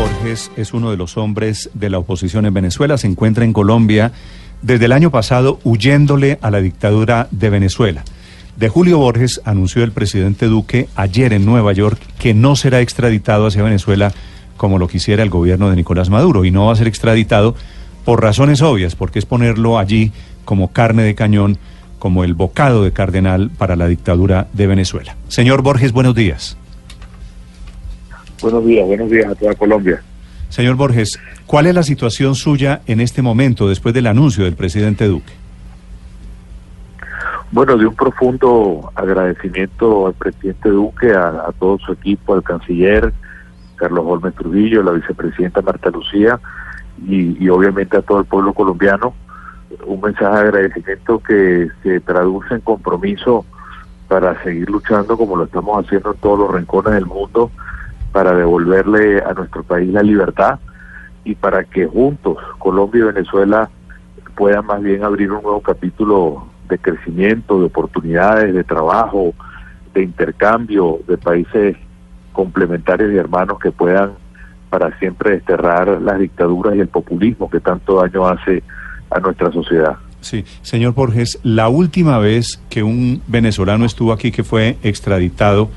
Borges es uno de los hombres de la oposición en Venezuela, se encuentra en Colombia desde el año pasado huyéndole a la dictadura de Venezuela. De Julio Borges anunció el presidente Duque ayer en Nueva York que no será extraditado hacia Venezuela como lo quisiera el gobierno de Nicolás Maduro y no va a ser extraditado por razones obvias, porque es ponerlo allí como carne de cañón, como el bocado de cardenal para la dictadura de Venezuela. Señor Borges, buenos días. Buenos días, buenos días a toda Colombia. Señor Borges, ¿cuál es la situación suya en este momento después del anuncio del presidente Duque? Bueno, de un profundo agradecimiento al presidente Duque, a, todo su equipo, al canciller Carlos Holmes Trujillo, la vicepresidenta Marta Lucía y, y obviamente a todo el pueblo colombiano. Un mensaje de agradecimiento que se traduce en compromiso para seguir luchando como lo estamos haciendo en todos los rincones del mundo para devolverle a nuestro país la libertad y para que juntos Colombia y Venezuela puedan más bien abrir un nuevo capítulo de crecimiento, de oportunidades, de trabajo, de intercambio de países complementarios y hermanos que puedan para siempre desterrar las dictaduras y el populismo que tanto daño hace a nuestra sociedad. Sí, señor Borges, la última vez que un venezolano estuvo aquí que fue extraditado,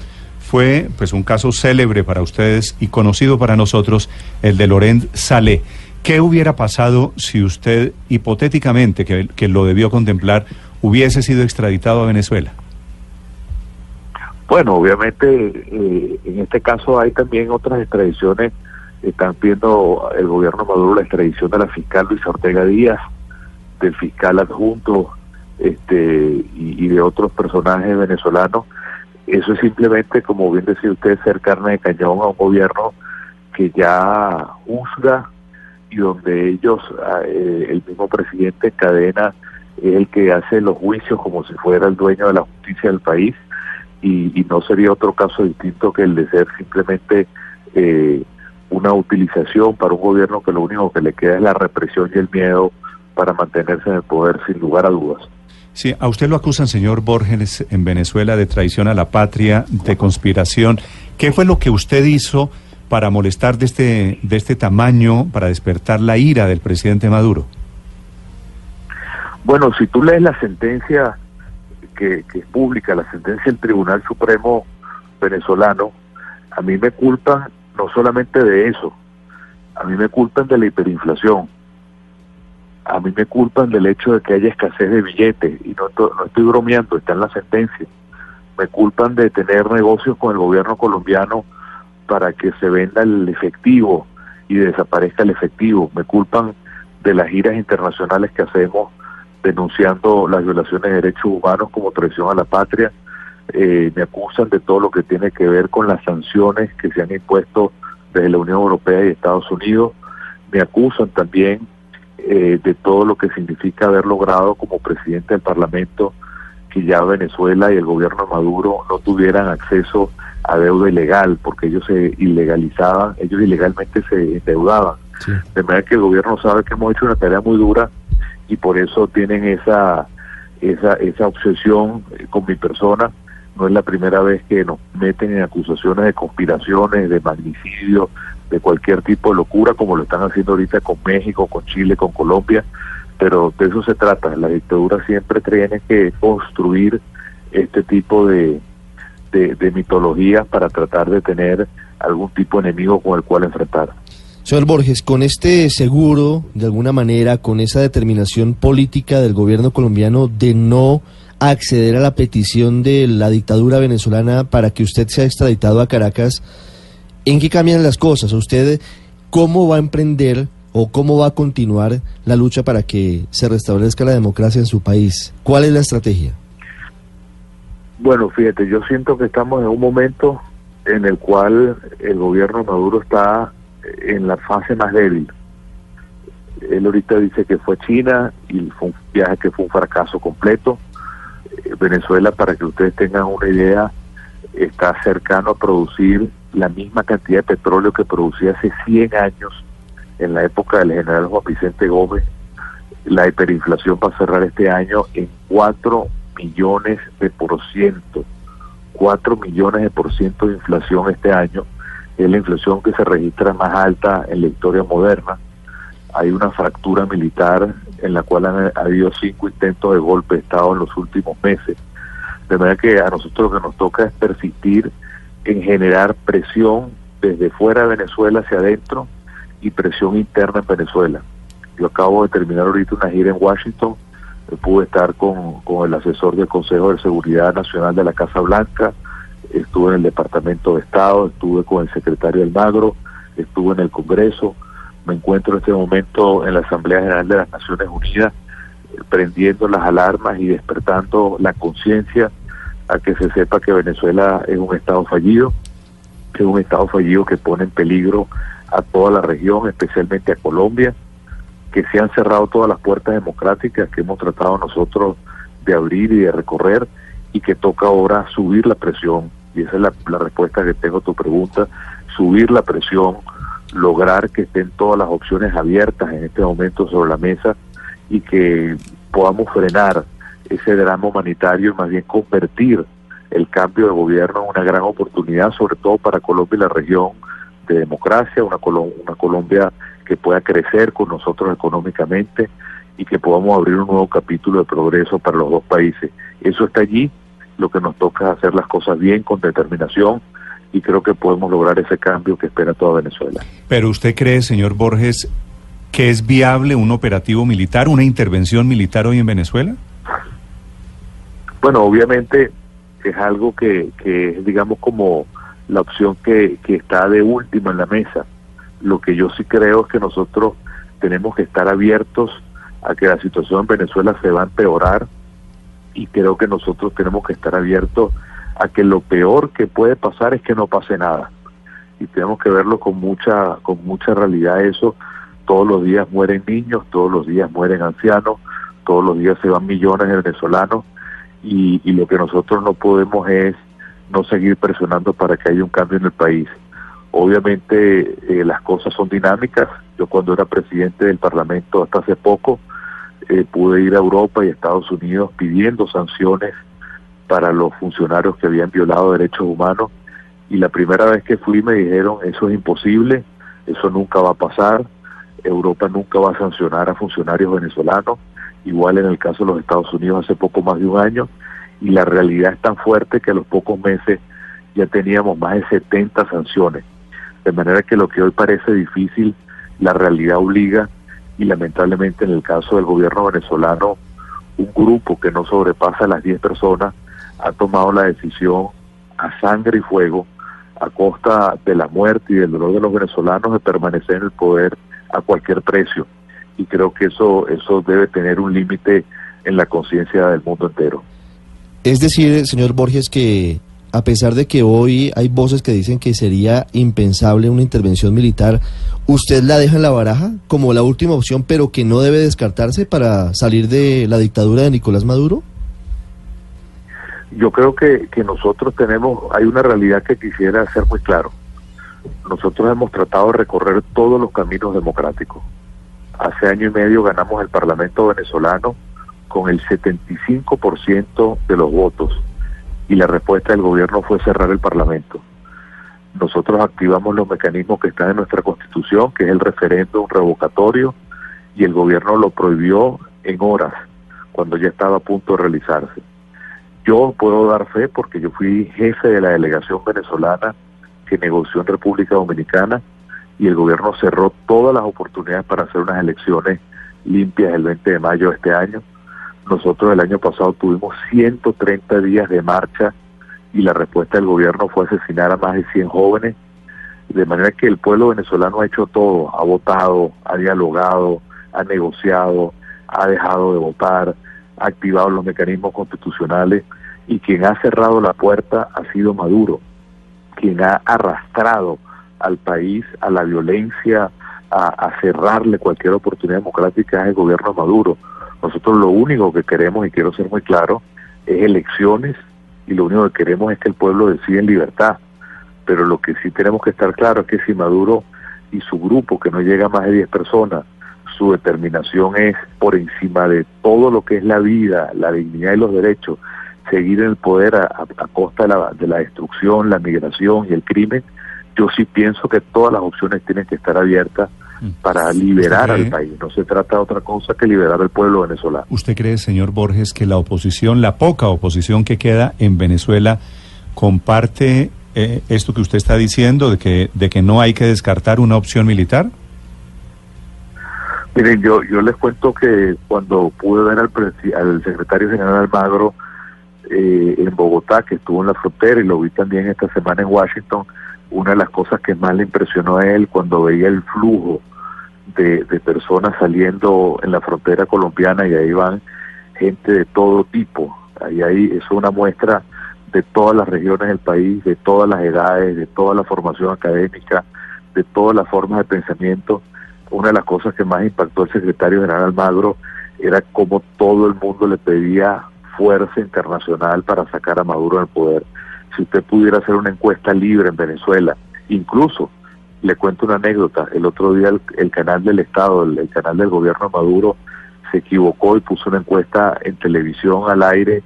fue pues un caso célebre para ustedes y conocido para nosotros, el de Laurent Salé. ¿Qué hubiera pasado si usted, hipotéticamente, que, lo debió contemplar, hubiese sido extraditado a Venezuela? Bueno, obviamente eh, en este caso hay también otras extradiciones. Están viendo el gobierno Maduro la extradición de la fiscal Luis Ortega Díaz, del fiscal adjunto este, y de otros personajes venezolanos eso es simplemente, como bien decía usted, ser carne de cañón a un gobierno que ya juzga y donde ellos, ah, eh, el mismo presidente cadena, es el que hace los juicios como si fuera el dueño de la justicia del país y, no sería otro caso distinto que el de ser simplemente eh, una utilización para un gobierno que lo único que le queda es la represión y el miedo para mantenerse en el poder sin lugar a dudas. Sí, a usted lo acusan, señor Borges, en Venezuela de traición a la patria, de conspiración. ¿Qué fue lo que usted hizo para molestar de este, de este tamaño, para despertar la ira del presidente Maduro? Bueno, si tú lees la sentencia que, que es pública, la sentencia del Tribunal Supremo venezolano, a mí me culpan no solamente de eso, a mí me culpan de la hiperinflación a mí me culpan del hecho de que haya escasez de billetes y no, no estoy bromeando, está en la sentencia. Me culpan de tener negocios con el gobierno colombiano para que se venda el efectivo y desaparezca el efectivo. Me culpan de las giras internacionales que hacemos denunciando las violaciones de derechos humanos como traición a la patria. Eh, me acusan de todo lo que tiene que ver con las sanciones que se han impuesto desde la Unión Europea y Estados Unidos. Me acusan también eh, de todo lo que significa haber logrado como presidente del Parlamento que ya Venezuela y el gobierno Maduro no tuvieran acceso a deuda ilegal, porque ellos se ilegalizaban, ellos ilegalmente se endeudaban. De manera que el gobierno sabe que hemos hecho una tarea muy dura y por eso tienen esa, esa, esa obsesión eh, con mi persona. No es la primera vez que nos meten en acusaciones de conspiraciones, de magnicidio, de cualquier tipo de locura, como lo están haciendo ahorita con México, con Chile, con Colombia, pero de eso se trata. La dictadura siempre tiene que construir este tipo de, de, mitologías para tratar de tener algún tipo de enemigo con el cual enfrentar. Señor Borges, con este seguro, de alguna manera, con esa determinación política del gobierno colombiano de no acceder a la petición de la dictadura venezolana para que usted sea extraditado a Caracas, ¿En qué cambian las cosas? ¿Usted cómo va a emprender o cómo va a continuar la lucha para que se restablezca la democracia en su país? ¿Cuál es la estrategia? Bueno, fíjate, yo siento que estamos en un momento en el cual el gobierno Maduro está en la fase más débil. Él ahorita dice que fue China y fue un viaje que fue un fracaso completo. Venezuela, para que ustedes tengan una idea, está cercano a producir la misma cantidad de petróleo que producía hace 100 años en la época del general Juan Vicente Gómez. La hiperinflación va a cerrar este año en 4 millones de por ciento. 4 millones de por ciento de inflación este año. es la inflación que se registra más alta en la historia moderna. Hay una fractura militar en la cual han habido cinco intentos de golpe de Estado en los últimos meses. De manera que a nosotros lo que nos toca es persistir en generar presión desde fuera de Venezuela hacia adentro y presión interna en Venezuela. Yo acabo de terminar ahorita una gira en Washington, pude estar con, con el asesor del Consejo de Seguridad Nacional de la Casa Blanca, estuve en el Departamento de Estado, estuve con el secretario Magro, estuve en el Congreso, me encuentro en este momento en la Asamblea General de las Naciones Unidas, eh, prendiendo las alarmas y despertando la conciencia a que se sepa que Venezuela es un Estado fallido, que es un Estado fallido que pone en peligro a toda la región, especialmente a Colombia, que se han cerrado todas las puertas democráticas que hemos tratado nosotros de abrir y de recorrer y que toca ahora subir la presión, y esa es la, respuesta que tengo a tu pregunta, subir la presión, lograr que estén todas las opciones abiertas en este momento sobre la mesa y que podamos frenar ese drama humanitario y más bien convertir el cambio de gobierno en una gran oportunidad, sobre todo para Colombia y la región de democracia, una, una Colombia que pueda crecer con nosotros económicamente y que podamos abrir un nuevo capítulo de progreso para los dos países. Eso está allí, lo que nos toca es hacer las cosas bien, con determinación, y creo que podemos lograr ese cambio que espera toda Venezuela. Pero usted cree, señor Borges, que es viable un operativo militar, una intervención militar hoy en Venezuela? Bueno, obviamente es algo que, que es, digamos, como la opción que, que está de última en la mesa. Lo que yo sí creo es que nosotros tenemos que estar abiertos a que la situación en Venezuela se va a empeorar y creo que nosotros tenemos que estar abiertos a que lo peor que puede pasar es que no pase nada. Y tenemos que verlo con mucha con mucha realidad eso. Todos los días mueren niños todos los días mueren ancianos todos los días se van millones de venezolanos y, lo que nosotros no podemos es no seguir presionando para que haya un cambio en el país. Obviamente eh, las cosas son dinámicas. Yo cuando era presidente del Parlamento hasta hace poco eh, pude ir a Europa y Estados Unidos pidiendo sanciones para los funcionarios que habían violado derechos humanos y la primera vez que fui me dijeron eso es imposible, eso nunca va a pasar, Europa nunca va a sancionar a funcionarios venezolanos igual en el caso de los Estados Unidos hace poco más de un año, y la realidad es tan fuerte que a los pocos meses ya teníamos más de 70 sanciones. De manera que lo que hoy parece difícil, la realidad obliga, y lamentablemente en el caso del gobierno venezolano, un grupo que no sobrepasa las 10 personas ha tomado la decisión a sangre y fuego, a costa de la muerte y del dolor de los venezolanos, de permanecer en el poder a cualquier precio y creo que eso, eso debe tener un límite en la conciencia del mundo entero. Es decir, señor Borges, que a pesar de que hoy hay voces que dicen que sería impensable una intervención militar, ¿usted la deja en la baraja como la última opción, pero que no debe descartarse para salir de la dictadura de Nicolás Maduro? Yo creo que, que nosotros tenemos, hay una realidad que quisiera hacer muy claro. Nosotros hemos tratado de recorrer todos los caminos democráticos Hace año y medio ganamos el Parlamento venezolano con el 75% de los votos y la respuesta del gobierno fue cerrar el Parlamento. Nosotros activamos los mecanismos que están en nuestra Constitución, que es el referéndum revocatorio, y el gobierno lo prohibió en horas, cuando ya estaba a punto de realizarse. Yo puedo dar fe porque yo fui jefe de la delegación venezolana que negoció en República Dominicana y el gobierno cerró todas las oportunidades para hacer unas elecciones limpias el 20 de mayo de este año. Nosotros el año pasado tuvimos 130 días de marcha y la respuesta del gobierno fue asesinar a más de 100 jóvenes, de manera que el pueblo venezolano ha hecho todo, ha votado, ha dialogado, ha negociado, ha dejado de votar, ha activado los mecanismos constitucionales y quien ha cerrado la puerta ha sido Maduro, quien ha arrastrado al país a la violencia, a, cerrarle cualquier oportunidad democrática es el gobierno Maduro. Nosotros lo único que queremos, y quiero ser muy claro, es elecciones y lo único que queremos es que el pueblo decida en libertad. Pero lo que sí tenemos que estar claro es que si Maduro y su grupo, que no llega a más de 10 personas, su determinación es por encima de todo lo que es la vida, la dignidad y los derechos, seguir en el poder a, costa de la, de la destrucción, la migración y el crimen, yo sí pienso que todas las opciones tienen que estar abiertas mm. para liberar al país. No se trata de otra cosa que liberar al pueblo venezolano. ¿Usted cree, señor Borges, que la oposición, la poca oposición que queda en Venezuela, comparte eh, esto que usted está diciendo, de que, de que no hay que descartar una opción militar? Miren, yo, yo les cuento que cuando pude ver al, al secretario general Almagro eh, en Bogotá, que estuvo en la frontera, y lo vi también esta semana en Washington, una de las cosas que más le impresionó a él cuando veía el flujo de, personas saliendo en la frontera colombiana, y ahí van gente de todo tipo, ahí, ahí es una muestra de todas las regiones del país, de todas las edades, de toda la formación académica, de todas las formas de pensamiento, una de las cosas que más impactó al secretario general Almagro era cómo todo el mundo le pedía fuerza internacional para sacar a Maduro del poder. Si usted pudiera hacer una encuesta libre en Venezuela, incluso le cuento una anécdota, el otro día el, canal del Estado, el, canal del gobierno Maduro, se equivocó y puso una encuesta en televisión al aire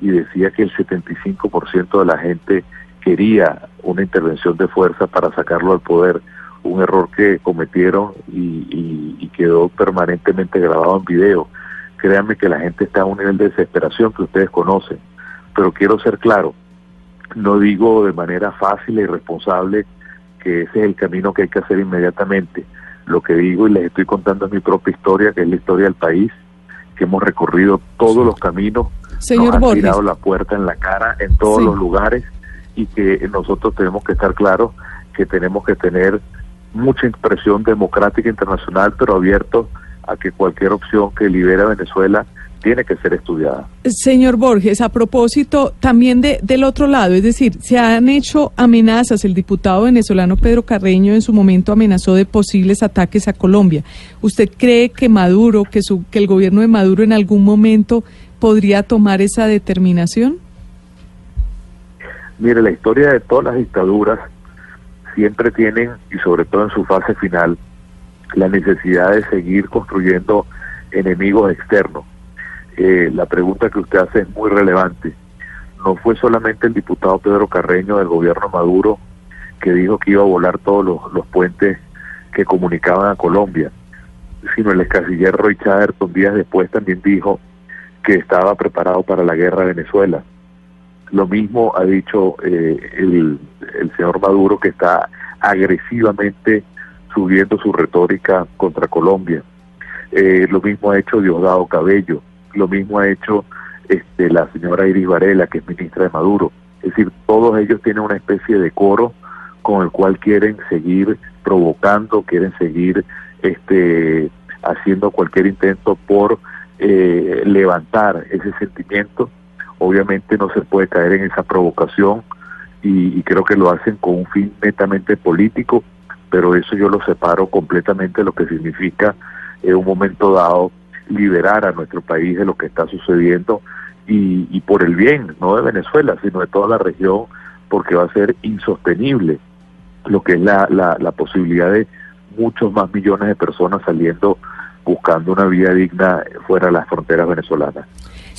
y decía que el 75% de la gente quería una intervención de fuerza para sacarlo al poder un error que cometieron y, y, quedó permanentemente grabado en video. Créanme que la gente está a un nivel de desesperación que ustedes conocen, pero quiero ser claro, no digo de manera fácil y responsable que ese es el camino que hay que hacer inmediatamente. Lo que digo y les estoy contando es mi propia historia, que es la historia del país, que hemos recorrido todos los caminos, Señor nos han tirado la puerta en la cara en todos los lugares y que nosotros tenemos que estar claros que tenemos que tener mucha expresión democrática internacional, pero abierto a que cualquier opción que libere a Venezuela tiene que ser estudiada. Señor Borges, a propósito también de, del otro lado, es decir, se han hecho amenazas, el diputado venezolano Pedro Carreño en su momento amenazó de posibles ataques a Colombia. ¿Usted cree que Maduro, que, su, que el gobierno de Maduro en algún momento podría tomar esa determinación? Mire, la historia de todas las dictaduras siempre tienen, y sobre todo en su fase final, la necesidad de seguir construyendo enemigos externos. Eh, la pregunta que usted hace es muy relevante. No fue solamente el diputado Pedro Carreño del gobierno Maduro que dijo que iba a volar todos los, puentes que comunicaban a Colombia, sino el ex canciller Roy Chatterton días después también dijo que estaba preparado para la guerra de Venezuela. Lo mismo ha dicho eh, el, el señor Maduro que está agresivamente subiendo su retórica contra Colombia. Eh, lo mismo ha hecho Diosdado Cabello, lo mismo ha hecho este, la señora Iris Varela, que es ministra de Maduro. Es decir, todos ellos tienen una especie de coro con el cual quieren seguir provocando, quieren seguir este, haciendo cualquier intento por eh, levantar ese sentimiento obviamente no se puede caer en esa provocación y, creo que lo hacen con un fin netamente político, pero eso yo lo separo completamente de lo que significa en un momento dado liberar a nuestro país de lo que está sucediendo y, y por el bien, no de Venezuela, sino de toda la región, porque va a ser insostenible lo que es la, la, la posibilidad de muchos más millones de personas saliendo buscando una vida digna fuera de las fronteras venezolanas.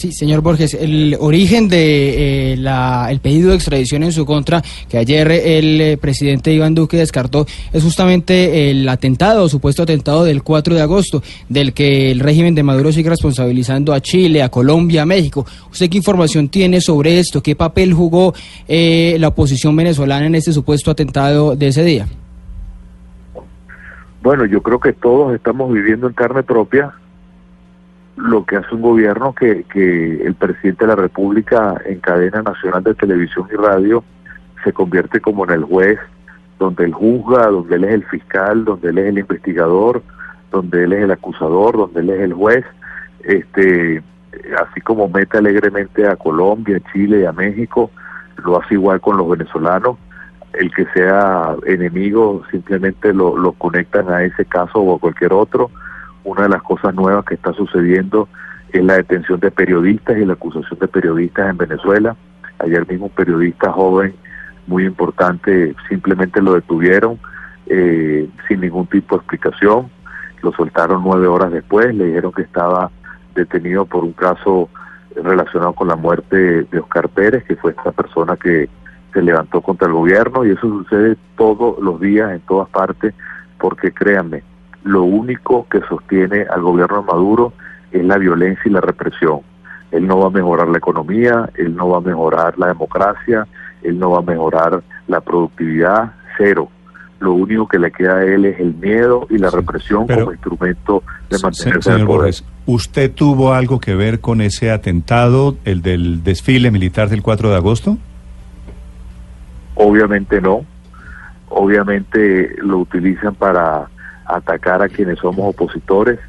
Sí, señor Borges, el origen de eh, el pedido de extradición en su contra, que ayer el eh, presidente Iván Duque descartó, es justamente el atentado, supuesto atentado del 4 de agosto, del que el régimen de Maduro sigue responsabilizando a Chile, a Colombia, a México. ¿Usted qué información tiene sobre esto? ¿Qué papel jugó eh, la oposición venezolana en este supuesto atentado de ese día? Bueno, yo creo que todos estamos viviendo en carne propia lo que hace un gobierno que, que el presidente de la República en cadena nacional de televisión y radio se convierte como en el juez, donde él juzga, donde él es el fiscal, donde él es el investigador, donde él es el acusador, donde él es el juez, este, así como mete alegremente a Colombia, a Chile y a México, lo hace igual con los venezolanos. El que sea enemigo simplemente lo, lo conectan a ese caso o a cualquier otro una de las cosas nuevas que está sucediendo es la detención de periodistas y la acusación de periodistas en Venezuela. Ayer mismo un periodista joven muy importante simplemente lo detuvieron eh, sin ningún tipo de explicación. Lo soltaron nueve horas después, le dijeron que estaba detenido por un caso relacionado con la muerte de Oscar Pérez, que fue esta persona que se levantó contra el gobierno y eso sucede todos los días en todas partes porque créanme, lo único que sostiene al gobierno de Maduro es la violencia y la represión. Él no va a mejorar la economía, él no va a mejorar la democracia, él no va a mejorar la productividad, cero. Lo único que le queda a él es el miedo y la represión como instrumento de mantenerse en el poder. ¿usted tuvo algo que ver con ese atentado, el del desfile militar del 4 de agosto? Obviamente no. Obviamente lo utilizan para atacar a quienes somos opositores.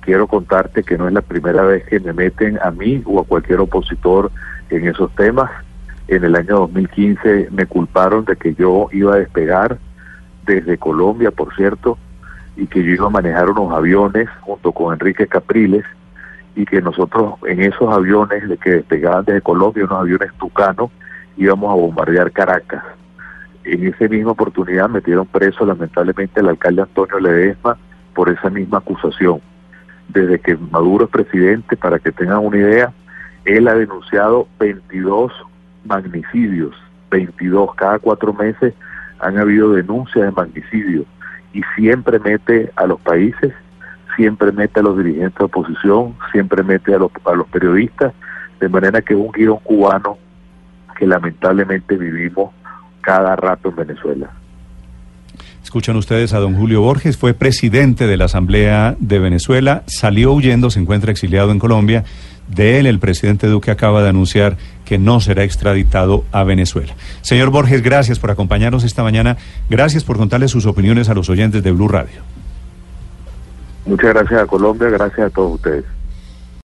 Quiero contarte que no es la primera vez que me meten a mí o a cualquier opositor en esos temas. En el año 2015 me culparon de que yo iba a despegar desde Colombia, por cierto, y que yo iba a manejar unos aviones junto con Enrique Capriles y que nosotros en esos aviones de que despegaban desde Colombia, unos aviones tucanos, íbamos a bombardear Caracas. En esa misma oportunidad metieron preso lamentablemente al alcalde Antonio Ledesma por esa misma acusación. Desde que Maduro es presidente, para que tengan una idea, él ha denunciado 22 magnicidios, 22 cada cuatro meses han habido denuncias de magnicidio y siempre mete a los países, siempre mete a los dirigentes de oposición, siempre mete a los, a los periodistas, de manera que es un guion cubano que lamentablemente vivimos cada rato en Venezuela. Escuchan ustedes a don Julio Borges, fue presidente de la Asamblea de Venezuela, salió huyendo, se encuentra exiliado en Colombia. De él, el presidente Duque acaba de anunciar que no será extraditado a Venezuela. Señor Borges, gracias por acompañarnos esta mañana. Gracias por contarle sus opiniones a los oyentes de Blue Radio. Muchas gracias a Colombia, gracias a todos ustedes.